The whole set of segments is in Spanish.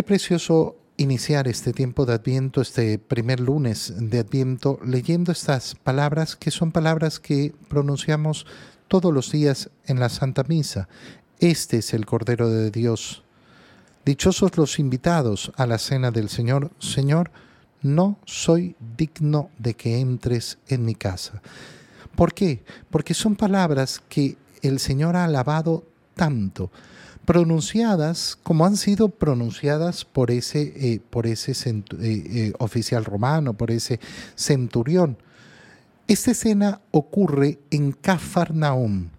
Qué precioso iniciar este tiempo de Adviento, este primer lunes de Adviento, leyendo estas palabras que son palabras que pronunciamos todos los días en la Santa Misa. Este es el Cordero de Dios. Dichosos los invitados a la cena del Señor. Señor, no soy digno de que entres en mi casa. ¿Por qué? Porque son palabras que el Señor ha alabado tanto pronunciadas como han sido pronunciadas por ese, eh, por ese eh, eh, oficial romano, por ese centurión. Esta escena ocurre en Cafarnaum,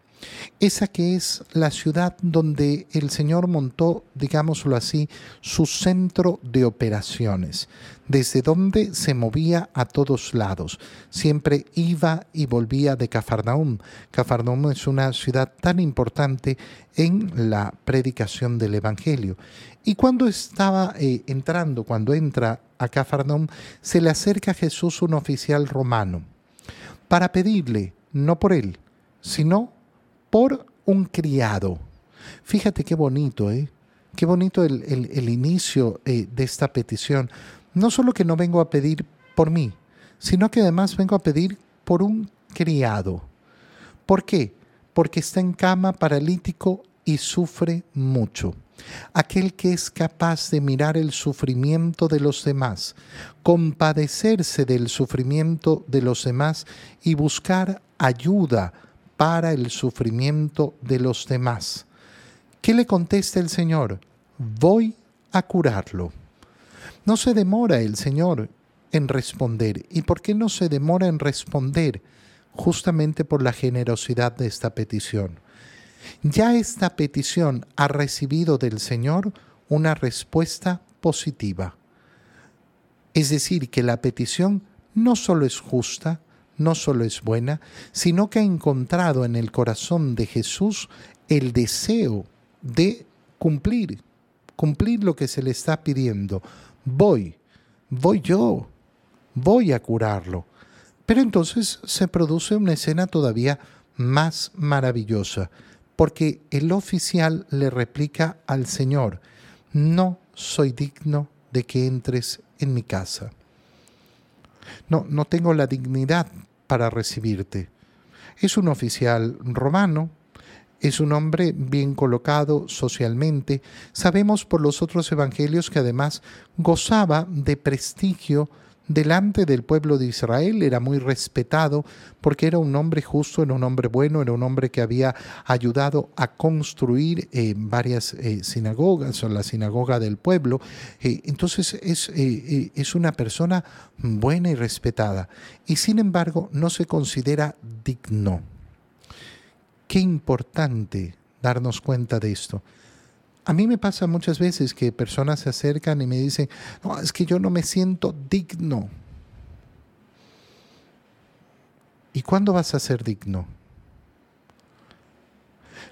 esa que es la ciudad donde el Señor montó, digámoslo así, su centro de operaciones, desde donde se movía a todos lados. Siempre iba y volvía de Cafarnaum. Cafarnaum es una ciudad tan importante en la predicación del Evangelio. Y cuando estaba eh, entrando, cuando entra a Cafarnaum, se le acerca a Jesús un oficial romano para pedirle, no por él, sino por un criado. Fíjate qué bonito, ¿eh? Qué bonito el, inicio eh, de esta petición. No solo que no vengo a pedir por mí, sino que además vengo a pedir por un criado. ¿Por qué? Porque está en cama paralítico y sufre mucho. Aquel que es capaz de mirar el sufrimiento de los demás, compadecerse del sufrimiento de los demás y buscar ayuda para el sufrimiento de los demás. ¿Qué le contesta el Señor? Voy a curarlo. No se demora el Señor en responder. ¿Y por qué no se demora en responder? Justamente por la generosidad de esta petición. Ya esta petición ha recibido del Señor una respuesta positiva. Es decir, que la petición no solo es justa, no solo es buena, sino que ha encontrado en el corazón de Jesús el deseo de cumplir, cumplir lo que se le está pidiendo. Voy, voy yo, voy a curarlo. Pero entonces se produce una escena todavía más maravillosa, porque el oficial le replica al Señor, no soy digno de que entres en mi casa. No, no tengo la dignidad para recibirte. Es un oficial romano, es un hombre bien colocado socialmente. Sabemos por los otros evangelios que además gozaba de prestigio delante del pueblo de Israel, era muy respetado porque era un hombre justo, era un hombre bueno, era un hombre que había ayudado a construir eh, varias eh, sinagogas o la sinagoga del pueblo. Eh, entonces es, es una persona buena y respetada y sin embargo no se considera digno. Qué importante darnos cuenta de esto. A mí me pasa muchas veces que personas se acercan y me dicen, no, es que yo no me siento digno. ¿Y cuándo vas a ser digno?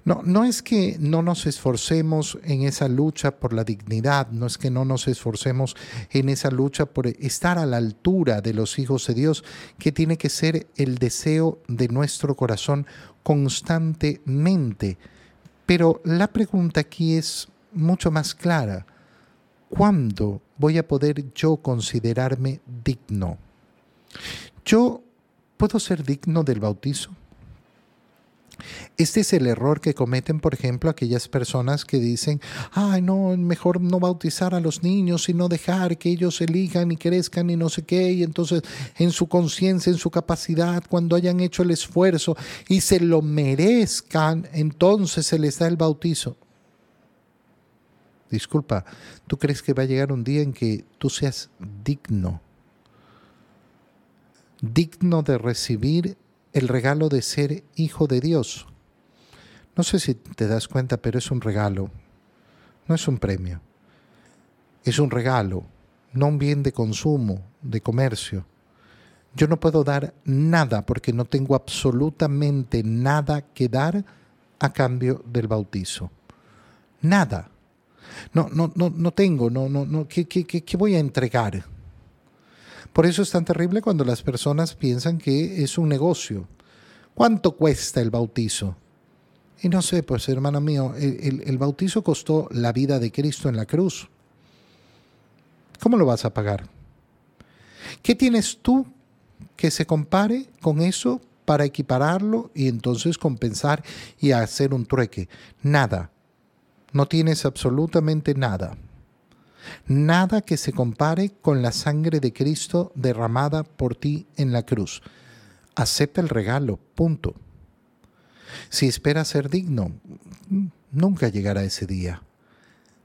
No, no es que no nos esforcemos en esa lucha por la dignidad, no es que no nos esforcemos en esa lucha por estar a la altura de los hijos de Dios, que tiene que ser el deseo de nuestro corazón constantemente pero la pregunta aquí es mucho más clara. ¿Cuándo voy a poder yo considerarme digno? ¿Yo puedo ser digno del bautizo? Este es el error que cometen, por ejemplo, aquellas personas que dicen, ay, no, mejor no bautizar a los niños y no dejar que ellos elijan y crezcan y no sé qué, y entonces en su conciencia, en su capacidad, cuando hayan hecho el esfuerzo y se lo merezcan, entonces se les da el bautizo. Disculpa, ¿tú crees que va a llegar un día en que tú seas digno? Digno de recibir el regalo de ser hijo de Dios. No sé si te das cuenta, pero es un regalo, no es un premio. Es un regalo, no un bien de consumo, de comercio. Yo no puedo dar nada porque no tengo absolutamente nada que dar a cambio del bautizo. Nada. No, no, no, no tengo, no, no, no, ¿qué, qué, qué voy a entregar? Por eso es tan terrible cuando las personas piensan que es un negocio. ¿Cuánto cuesta el bautizo? Y no sé, pues hermano mío, el, bautizo costó la vida de Cristo en la cruz. ¿Cómo lo vas a pagar? ¿Qué tienes tú que se compare con eso para equipararlo y entonces compensar y hacer un trueque? Nada. No tienes absolutamente nada. Nada que se compare con la sangre de Cristo derramada por ti en la cruz. Acepta el regalo, punto. Si esperas ser digno, nunca llegará ese día.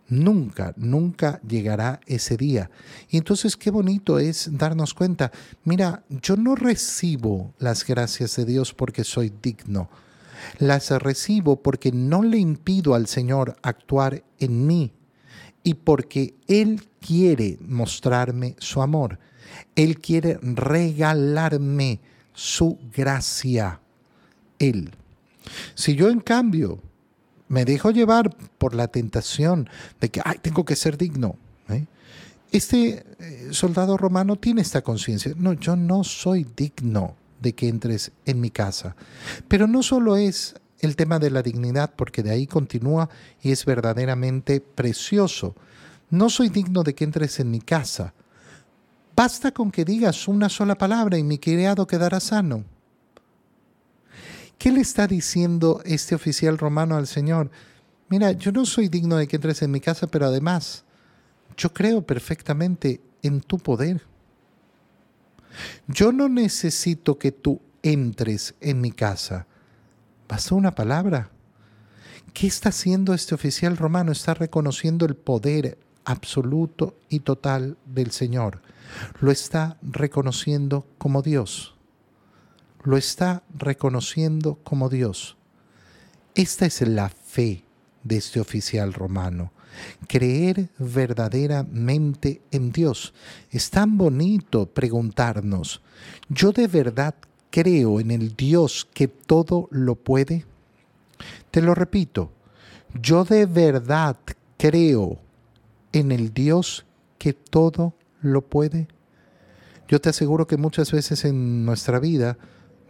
Nunca, nunca llegará ese día. Y entonces qué bonito es darnos cuenta, mira, yo no recibo las gracias de Dios porque soy digno. Las recibo porque no le impido al Señor actuar en mí y porque Él quiere mostrarme su amor. Él quiere regalarme su gracia. Él. Si yo en cambio me dejo llevar por la tentación de que, ay, tengo que ser digno, ¿eh? este eh, soldado romano tiene esta conciencia. No, yo no soy digno de que entres en mi casa. Pero no solo es el tema de la dignidad, porque de ahí continúa y es verdaderamente precioso. No soy digno de que entres en mi casa. Basta con que digas una sola palabra y mi criado quedará sano. ¿Qué le está diciendo este oficial romano al Señor? Mira, yo no soy digno de que entres en mi casa, pero además, yo creo perfectamente en tu poder. Yo no necesito que tú entres en mi casa. Basta una palabra. ¿Qué está haciendo este oficial romano? Está reconociendo el poder absoluto y total del Señor. Lo está reconociendo como Dios lo está reconociendo como Dios. Esta es la fe de este oficial romano. Creer verdaderamente en Dios. Es tan bonito preguntarnos, ¿yo de verdad creo en el Dios que todo lo puede? Te lo repito, yo de verdad creo en el Dios que todo lo puede. Yo te aseguro que muchas veces en nuestra vida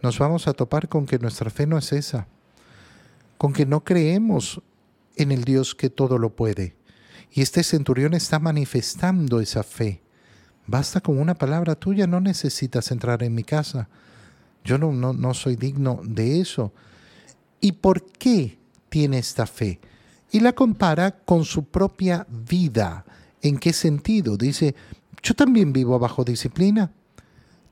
nos vamos a topar con que nuestra fe no es esa, con que no creemos en el Dios que todo lo puede. Y este centurión está manifestando esa fe. Basta con una palabra tuya, no necesitas entrar en mi casa. Yo no, no, no soy digno de eso. ¿Y por qué tiene esta fe? Y la compara con su propia vida. ¿En qué sentido? Dice, yo también vivo bajo disciplina.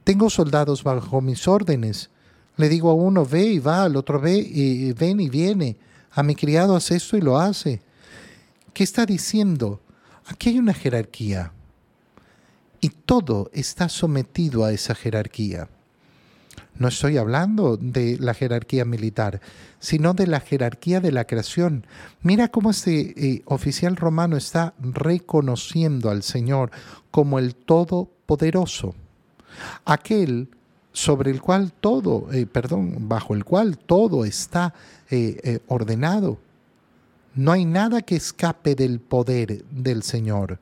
Tengo soldados bajo mis órdenes. Le digo a uno, ve y va, al otro ve y ven y viene. A mi criado hace esto y lo hace. ¿Qué está diciendo? Aquí hay una jerarquía. Y todo está sometido a esa jerarquía. No estoy hablando de la jerarquía militar, sino de la jerarquía de la creación. Mira cómo este eh, oficial romano está reconociendo al Señor como el Todopoderoso, aquel sobre el cual todo, eh, perdón, bajo el cual todo está eh, ordenado. No hay nada que escape del poder del Señor.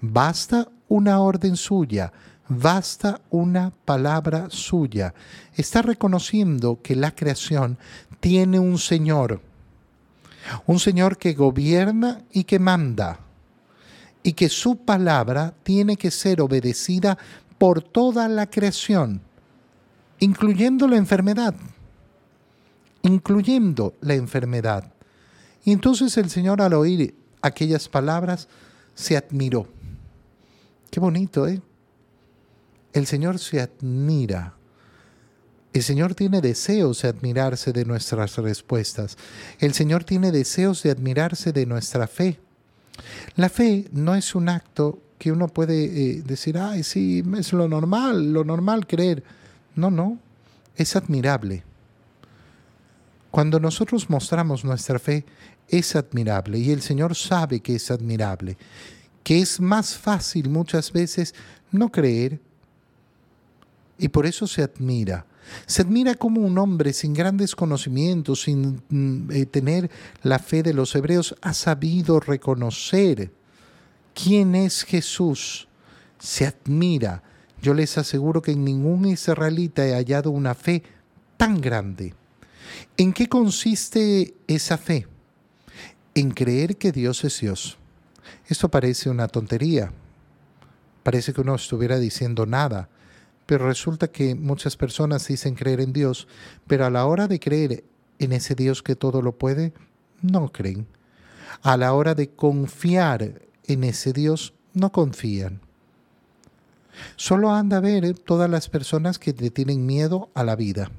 Basta una orden suya, basta una palabra suya. Está reconociendo que la creación tiene un Señor, un Señor que gobierna y que manda, y que su palabra tiene que ser obedecida por toda la creación incluyendo la enfermedad, incluyendo la enfermedad. Y entonces el Señor al oír aquellas palabras se admiró. Qué bonito, ¿eh? El Señor se admira. El Señor tiene deseos de admirarse de nuestras respuestas. El Señor tiene deseos de admirarse de nuestra fe. La fe no es un acto que uno puede eh, decir, ay, sí, es lo normal, lo normal creer. No, no, es admirable. Cuando nosotros mostramos nuestra fe, es admirable y el Señor sabe que es admirable, que es más fácil muchas veces no creer y por eso se admira. Se admira como un hombre sin grandes conocimientos, sin mm, eh, tener la fe de los hebreos, ha sabido reconocer quién es Jesús. Se admira yo les aseguro que en ningún israelita he hallado una fe tan grande. ¿En qué consiste esa fe? En creer que Dios es Dios. Esto parece una tontería. Parece que uno estuviera diciendo nada, pero resulta que muchas personas dicen creer en Dios, pero a la hora de creer en ese Dios que todo lo puede, no creen. A la hora de confiar en ese Dios, no confían. Solo anda a ver todas las personas que le tienen miedo a la vida.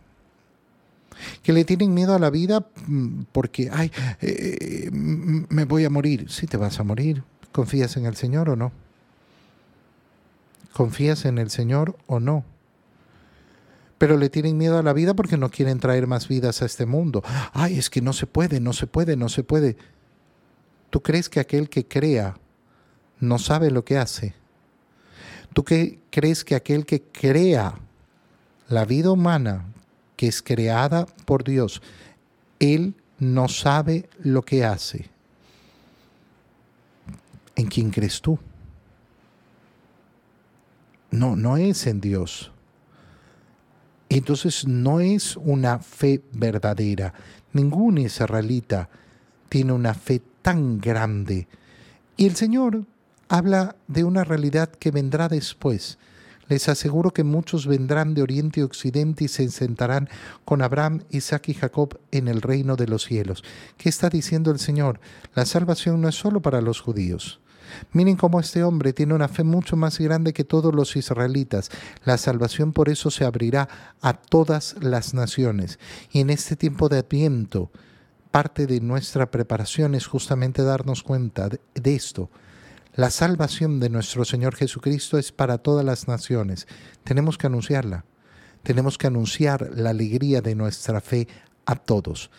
Que le tienen miedo a la vida mm, porque, ay, eh, me voy a morir. Sí, te vas a morir. ¿Confías en el Señor o no? ¿Confías en el Señor o no? Pero le tienen miedo a la vida porque no quieren traer más vidas a este mundo. Ay, es que no se puede, no se puede, no se puede. ¿Tú crees que aquel que crea no sabe lo que hace? ¿Tú qué crees que aquel que crea la vida humana, que es creada por Dios, él no sabe lo que hace? ¿En quién crees tú? No, no es en Dios. Entonces no es una fe verdadera. Ningún israelita tiene una fe tan grande. Y el Señor habla de una realidad que vendrá después. Les aseguro que muchos vendrán de oriente y occidente y se sentarán con Abraham, Isaac y Jacob en el reino de los cielos. ¿Qué está diciendo el Señor? La salvación no es solo para los judíos. Miren cómo este hombre tiene una fe mucho más grande que todos los israelitas. La salvación por eso se abrirá a todas las naciones. Y en este tiempo de adviento, parte de nuestra preparación es justamente darnos cuenta de, esto la salvación de nuestro Señor Jesucristo es para todas las naciones. Tenemos que anunciarla. Tenemos que anunciar la alegría de nuestra fe a todos.